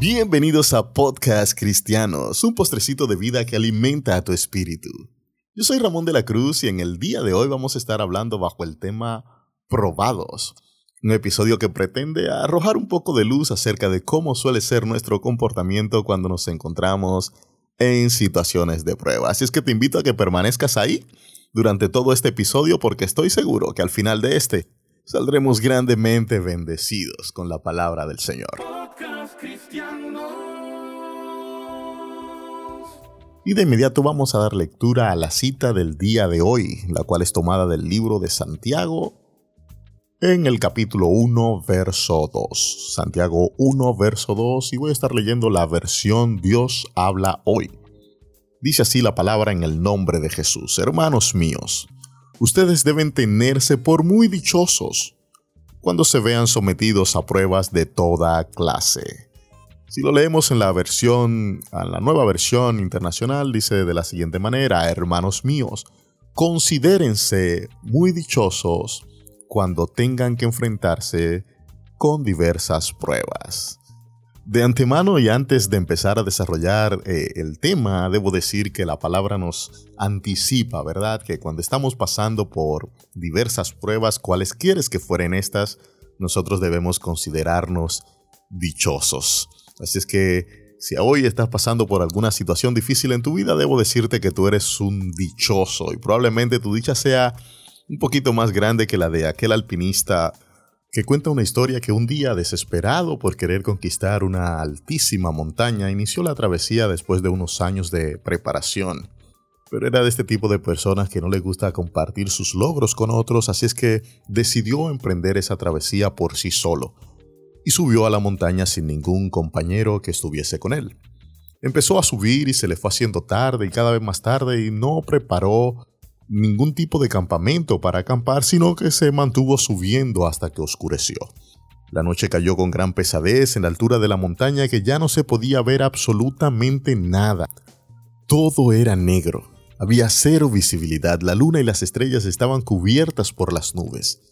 Bienvenidos a Podcast Cristianos, un postrecito de vida que alimenta a tu espíritu. Yo soy Ramón de la Cruz y en el día de hoy vamos a estar hablando bajo el tema Probados, un episodio que pretende arrojar un poco de luz acerca de cómo suele ser nuestro comportamiento cuando nos encontramos en situaciones de prueba. Así es que te invito a que permanezcas ahí durante todo este episodio porque estoy seguro que al final de este saldremos grandemente bendecidos con la palabra del Señor. Y de inmediato vamos a dar lectura a la cita del día de hoy, la cual es tomada del libro de Santiago en el capítulo 1, verso 2. Santiago 1, verso 2, y voy a estar leyendo la versión Dios habla hoy. Dice así la palabra en el nombre de Jesús. Hermanos míos, ustedes deben tenerse por muy dichosos cuando se vean sometidos a pruebas de toda clase si lo leemos en la versión, en la nueva versión internacional, dice de la siguiente manera, hermanos míos, considérense muy dichosos cuando tengan que enfrentarse con diversas pruebas. De antemano y antes de empezar a desarrollar eh, el tema, debo decir que la palabra nos anticipa, ¿verdad? Que cuando estamos pasando por diversas pruebas, cuales quieres que fueren estas, nosotros debemos considerarnos dichosos. Así es que si hoy estás pasando por alguna situación difícil en tu vida, debo decirte que tú eres un dichoso y probablemente tu dicha sea un poquito más grande que la de aquel alpinista que cuenta una historia que un día, desesperado por querer conquistar una altísima montaña, inició la travesía después de unos años de preparación. Pero era de este tipo de personas que no le gusta compartir sus logros con otros, así es que decidió emprender esa travesía por sí solo y subió a la montaña sin ningún compañero que estuviese con él. Empezó a subir y se le fue haciendo tarde y cada vez más tarde y no preparó ningún tipo de campamento para acampar, sino que se mantuvo subiendo hasta que oscureció. La noche cayó con gran pesadez en la altura de la montaña que ya no se podía ver absolutamente nada. Todo era negro. Había cero visibilidad, la luna y las estrellas estaban cubiertas por las nubes.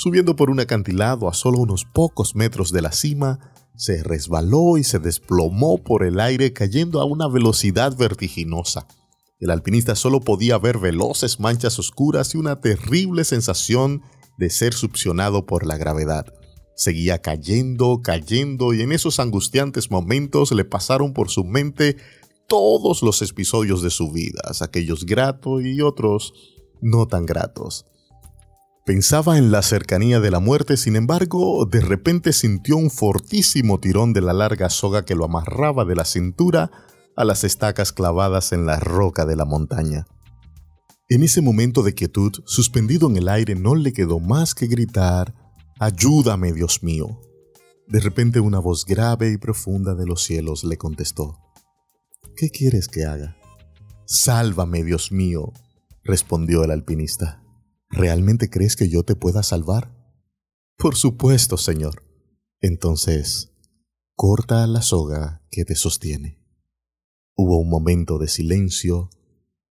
Subiendo por un acantilado a solo unos pocos metros de la cima, se resbaló y se desplomó por el aire cayendo a una velocidad vertiginosa. El alpinista solo podía ver veloces manchas oscuras y una terrible sensación de ser succionado por la gravedad. Seguía cayendo, cayendo y en esos angustiantes momentos le pasaron por su mente todos los episodios de su vida, aquellos gratos y otros no tan gratos. Pensaba en la cercanía de la muerte, sin embargo, de repente sintió un fortísimo tirón de la larga soga que lo amarraba de la cintura a las estacas clavadas en la roca de la montaña. En ese momento de quietud, suspendido en el aire, no le quedó más que gritar, Ayúdame, Dios mío. De repente una voz grave y profunda de los cielos le contestó, ¿Qué quieres que haga? Sálvame, Dios mío, respondió el alpinista. ¿Realmente crees que yo te pueda salvar? Por supuesto, Señor. Entonces, corta la soga que te sostiene. Hubo un momento de silencio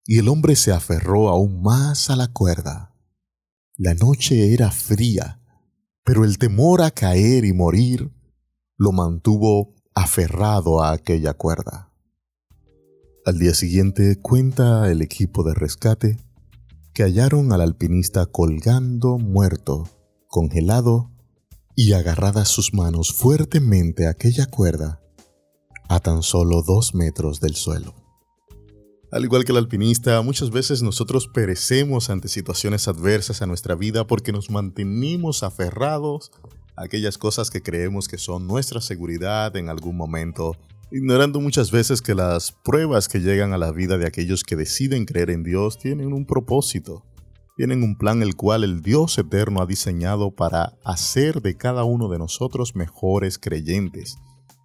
y el hombre se aferró aún más a la cuerda. La noche era fría, pero el temor a caer y morir lo mantuvo aferrado a aquella cuerda. Al día siguiente cuenta el equipo de rescate hallaron al alpinista colgando muerto, congelado y agarradas sus manos fuertemente a aquella cuerda a tan solo dos metros del suelo. Al igual que el alpinista, muchas veces nosotros perecemos ante situaciones adversas a nuestra vida porque nos mantenimos aferrados a aquellas cosas que creemos que son nuestra seguridad en algún momento ignorando muchas veces que las pruebas que llegan a la vida de aquellos que deciden creer en Dios tienen un propósito, tienen un plan el cual el Dios eterno ha diseñado para hacer de cada uno de nosotros mejores creyentes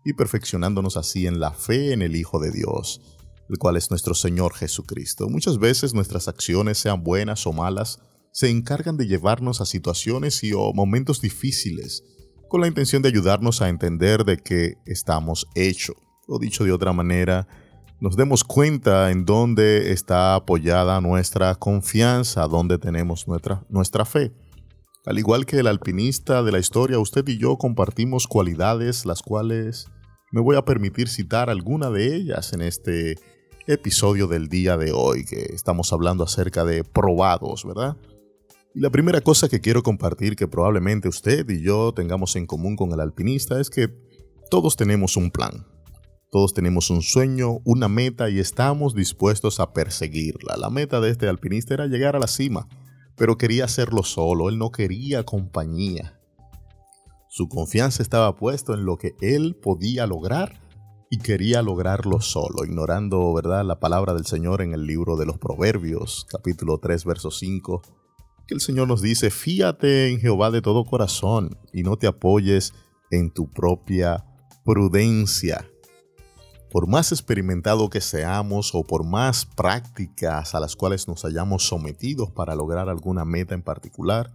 y perfeccionándonos así en la fe en el Hijo de Dios, el cual es nuestro Señor Jesucristo. Muchas veces nuestras acciones, sean buenas o malas, se encargan de llevarnos a situaciones y o momentos difíciles, con la intención de ayudarnos a entender de qué estamos hechos o dicho de otra manera, nos demos cuenta en dónde está apoyada nuestra confianza, dónde tenemos nuestra, nuestra fe. Al igual que el alpinista de la historia, usted y yo compartimos cualidades las cuales me voy a permitir citar alguna de ellas en este episodio del día de hoy, que estamos hablando acerca de probados, ¿verdad? Y la primera cosa que quiero compartir que probablemente usted y yo tengamos en común con el alpinista es que todos tenemos un plan. Todos tenemos un sueño, una meta y estamos dispuestos a perseguirla. La meta de este alpinista era llegar a la cima, pero quería hacerlo solo, él no quería compañía. Su confianza estaba puesta en lo que él podía lograr y quería lograrlo solo, ignorando, ¿verdad?, la palabra del Señor en el libro de los Proverbios, capítulo 3, verso 5, que el Señor nos dice, fíate en Jehová de todo corazón y no te apoyes en tu propia prudencia. Por más experimentado que seamos o por más prácticas a las cuales nos hayamos sometido para lograr alguna meta en particular,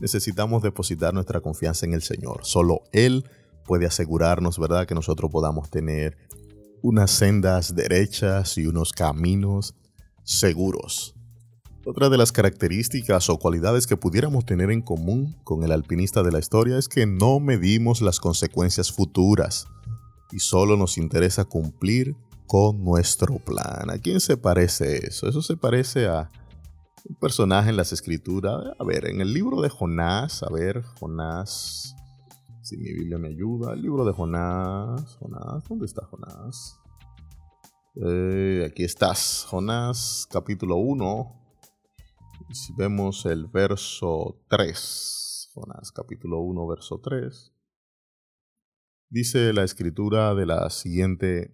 necesitamos depositar nuestra confianza en el Señor. Solo Él puede asegurarnos, ¿verdad?, que nosotros podamos tener unas sendas derechas y unos caminos seguros. Otra de las características o cualidades que pudiéramos tener en común con el alpinista de la historia es que no medimos las consecuencias futuras y solo nos interesa cumplir con nuestro plan. ¿A quién se parece eso? Eso se parece a un personaje en las escrituras. A ver, en el libro de Jonás, a ver, Jonás, si mi Biblia me ayuda, el libro de Jonás, Jonás, ¿dónde está Jonás? Eh, aquí estás, Jonás capítulo 1, si vemos el verso 3, Jonás capítulo 1, verso 3, dice la escritura de la siguiente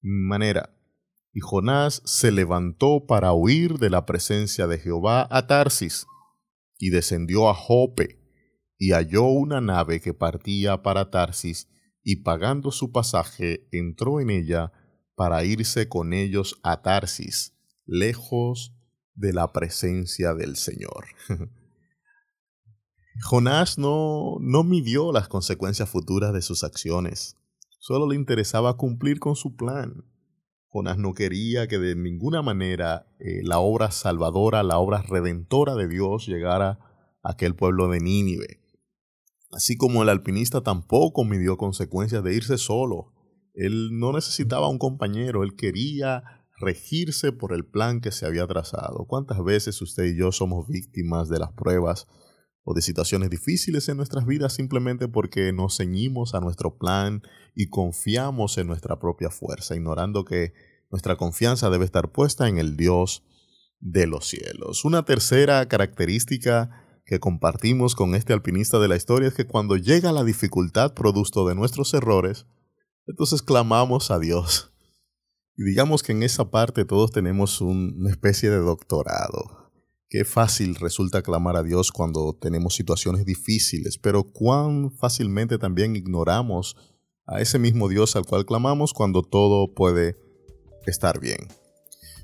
manera. Y Jonás se levantó para huir de la presencia de Jehová a Tarsis, y descendió a Jope, y halló una nave que partía para Tarsis, y pagando su pasaje entró en ella para irse con ellos a Tarsis, lejos de la presencia del Señor. Jonás no, no midió las consecuencias futuras de sus acciones, solo le interesaba cumplir con su plan. Jonás no quería que de ninguna manera eh, la obra salvadora, la obra redentora de Dios llegara a aquel pueblo de Nínive. Así como el alpinista tampoco midió consecuencias de irse solo. Él no necesitaba un compañero, él quería regirse por el plan que se había trazado. ¿Cuántas veces usted y yo somos víctimas de las pruebas o de situaciones difíciles en nuestras vidas simplemente porque nos ceñimos a nuestro plan y confiamos en nuestra propia fuerza, ignorando que nuestra confianza debe estar puesta en el Dios de los cielos. Una tercera característica que compartimos con este alpinista de la historia es que cuando llega la dificultad producto de nuestros errores, entonces clamamos a Dios y digamos que en esa parte todos tenemos una especie de doctorado. Qué fácil resulta clamar a Dios cuando tenemos situaciones difíciles, pero cuán fácilmente también ignoramos a ese mismo Dios al cual clamamos cuando todo puede estar bien.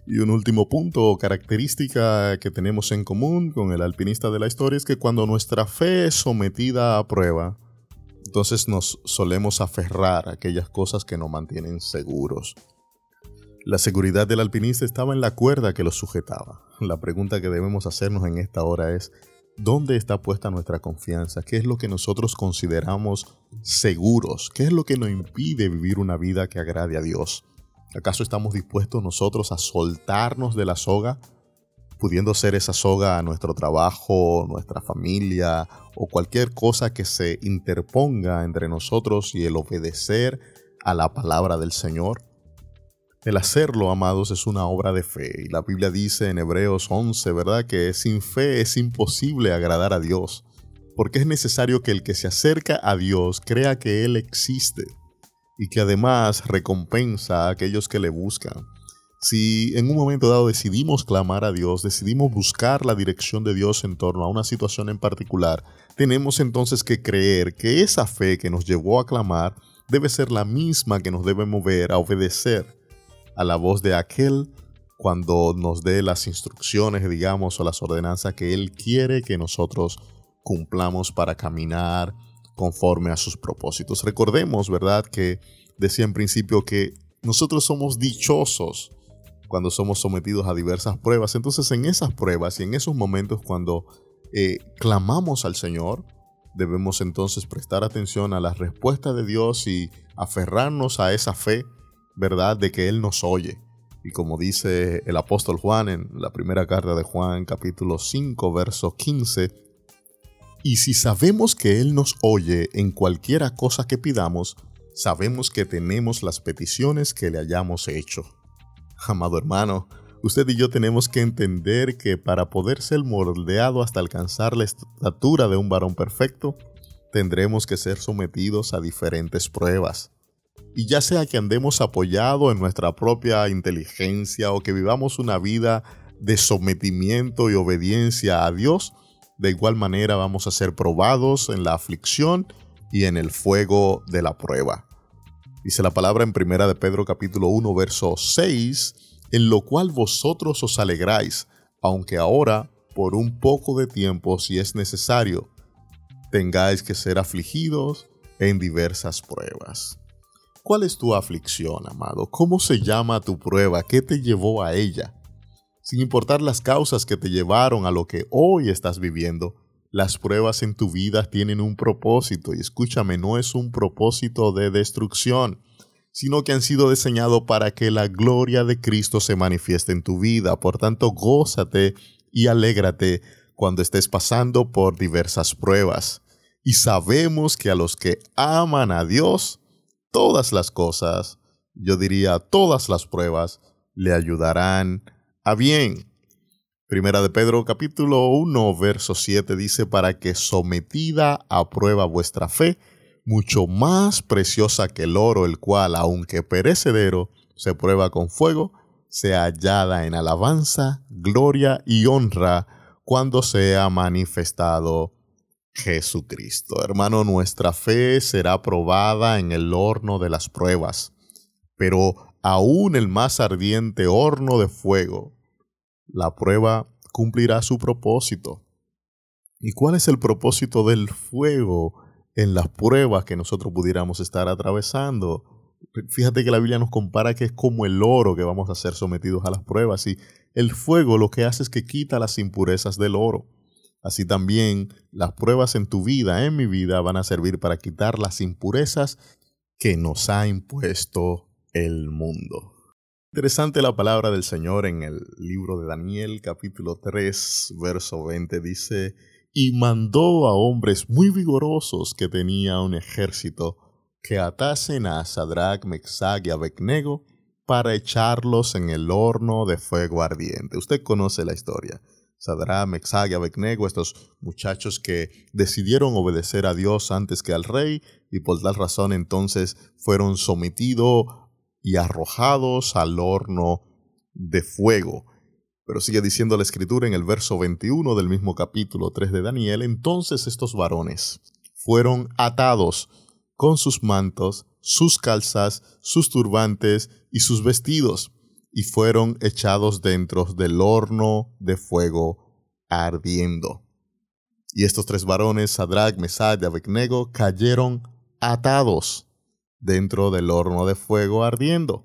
Y un último punto o característica que tenemos en común con el alpinista de la historia es que cuando nuestra fe es sometida a prueba, entonces nos solemos aferrar a aquellas cosas que nos mantienen seguros. La seguridad del alpinista estaba en la cuerda que lo sujetaba. La pregunta que debemos hacernos en esta hora es, ¿dónde está puesta nuestra confianza? ¿Qué es lo que nosotros consideramos seguros? ¿Qué es lo que nos impide vivir una vida que agrade a Dios? ¿Acaso estamos dispuestos nosotros a soltarnos de la soga, pudiendo ser esa soga a nuestro trabajo, nuestra familia o cualquier cosa que se interponga entre nosotros y el obedecer a la palabra del Señor? El hacerlo, amados, es una obra de fe. Y la Biblia dice en Hebreos 11, ¿verdad? Que sin fe es imposible agradar a Dios. Porque es necesario que el que se acerca a Dios crea que Él existe y que además recompensa a aquellos que le buscan. Si en un momento dado decidimos clamar a Dios, decidimos buscar la dirección de Dios en torno a una situación en particular, tenemos entonces que creer que esa fe que nos llevó a clamar debe ser la misma que nos debe mover a obedecer a la voz de aquel cuando nos dé las instrucciones, digamos, o las ordenanzas que Él quiere que nosotros cumplamos para caminar conforme a sus propósitos. Recordemos, ¿verdad?, que decía en principio que nosotros somos dichosos cuando somos sometidos a diversas pruebas. Entonces, en esas pruebas y en esos momentos cuando eh, clamamos al Señor, debemos entonces prestar atención a la respuesta de Dios y aferrarnos a esa fe, ¿verdad? De que Él nos oye. Y como dice el apóstol Juan en la primera carta de Juan, capítulo 5, verso 15, y si sabemos que Él nos oye en cualquiera cosa que pidamos, sabemos que tenemos las peticiones que le hayamos hecho. Amado hermano, usted y yo tenemos que entender que para poder ser moldeado hasta alcanzar la estatura de un varón perfecto, tendremos que ser sometidos a diferentes pruebas. Y ya sea que andemos apoyados en nuestra propia inteligencia o que vivamos una vida de sometimiento y obediencia a Dios, de igual manera vamos a ser probados en la aflicción y en el fuego de la prueba. Dice la palabra en primera de Pedro capítulo 1 verso 6, en lo cual vosotros os alegráis, aunque ahora, por un poco de tiempo, si es necesario, tengáis que ser afligidos en diversas pruebas. ¿Cuál es tu aflicción, amado? ¿Cómo se llama tu prueba? ¿Qué te llevó a ella? Sin importar las causas que te llevaron a lo que hoy estás viviendo, las pruebas en tu vida tienen un propósito y escúchame, no es un propósito de destrucción, sino que han sido diseñados para que la gloria de Cristo se manifieste en tu vida. Por tanto, gózate y alégrate cuando estés pasando por diversas pruebas. Y sabemos que a los que aman a Dios, todas las cosas, yo diría todas las pruebas, le ayudarán a bien. Primera de Pedro capítulo 1 verso 7 dice, para que sometida a prueba vuestra fe, mucho más preciosa que el oro, el cual, aunque perecedero, se prueba con fuego, sea hallada en alabanza, gloria y honra cuando sea manifestado Jesucristo. Hermano, nuestra fe será probada en el horno de las pruebas, pero aún el más ardiente horno de fuego la prueba cumplirá su propósito. ¿Y cuál es el propósito del fuego en las pruebas que nosotros pudiéramos estar atravesando? Fíjate que la Biblia nos compara que es como el oro que vamos a ser sometidos a las pruebas y el fuego lo que hace es que quita las impurezas del oro. Así también las pruebas en tu vida, en mi vida, van a servir para quitar las impurezas que nos ha impuesto el mundo. Interesante la palabra del Señor en el libro de Daniel capítulo 3 verso 20 dice, y mandó a hombres muy vigorosos que tenía un ejército que atasen a Sadrach, Mexag y Abednego para echarlos en el horno de fuego ardiente. Usted conoce la historia. Sadrach, Mexag y Abednego, estos muchachos que decidieron obedecer a Dios antes que al rey y por tal razón entonces fueron sometidos y arrojados al horno de fuego. Pero sigue diciendo la escritura en el verso 21 del mismo capítulo 3 de Daniel, entonces estos varones fueron atados con sus mantos, sus calzas, sus turbantes y sus vestidos, y fueron echados dentro del horno de fuego ardiendo. Y estos tres varones, Sadrach, Mesach y Abednego, cayeron atados dentro del horno de fuego ardiendo.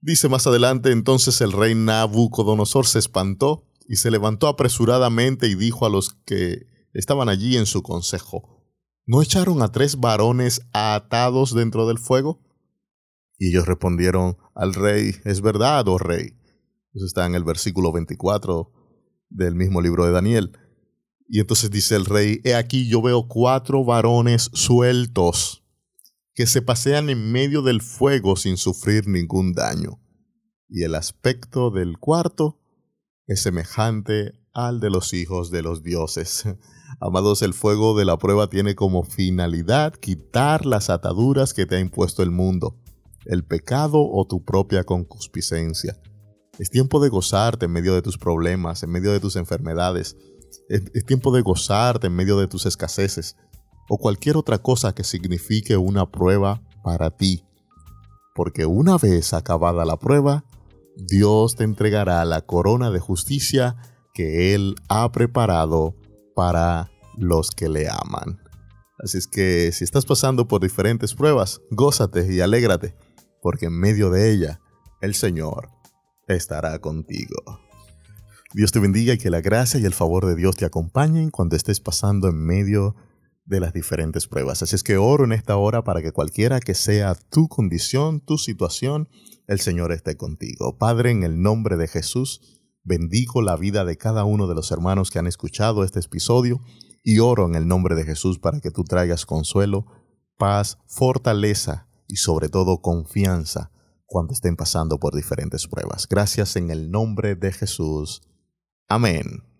Dice más adelante, entonces el rey Nabucodonosor se espantó y se levantó apresuradamente y dijo a los que estaban allí en su consejo, ¿no echaron a tres varones atados dentro del fuego? Y ellos respondieron al rey, es verdad, oh rey. Eso está en el versículo 24 del mismo libro de Daniel. Y entonces dice el rey, he aquí yo veo cuatro varones sueltos que se pasean en medio del fuego sin sufrir ningún daño, y el aspecto del cuarto es semejante al de los hijos de los dioses. Amados, el fuego de la prueba tiene como finalidad quitar las ataduras que te ha impuesto el mundo, el pecado o tu propia concupiscencia. Es tiempo de gozarte en medio de tus problemas, en medio de tus enfermedades. Es, tiempo de gozarte en medio de tus escaseces o cualquier otra cosa que signifique una prueba para ti. Porque una vez acabada la prueba, Dios te entregará la corona de justicia que Él ha preparado para los que le aman. Así es que si estás pasando por diferentes pruebas, gózate y alégrate, porque en medio de ella el Señor estará contigo. Dios te bendiga y que la gracia y el favor de Dios te acompañen cuando estés pasando en medio de las diferentes pruebas. Así es que oro en esta hora para que cualquiera que sea tu condición, tu situación, el Señor esté contigo. Padre, en el nombre de Jesús, bendigo la vida de cada uno de los hermanos que han escuchado este episodio y oro en el nombre de Jesús para que tú traigas consuelo, paz, fortaleza y sobre todo confianza cuando estén pasando por diferentes pruebas. Gracias en el nombre de Jesús. Amén.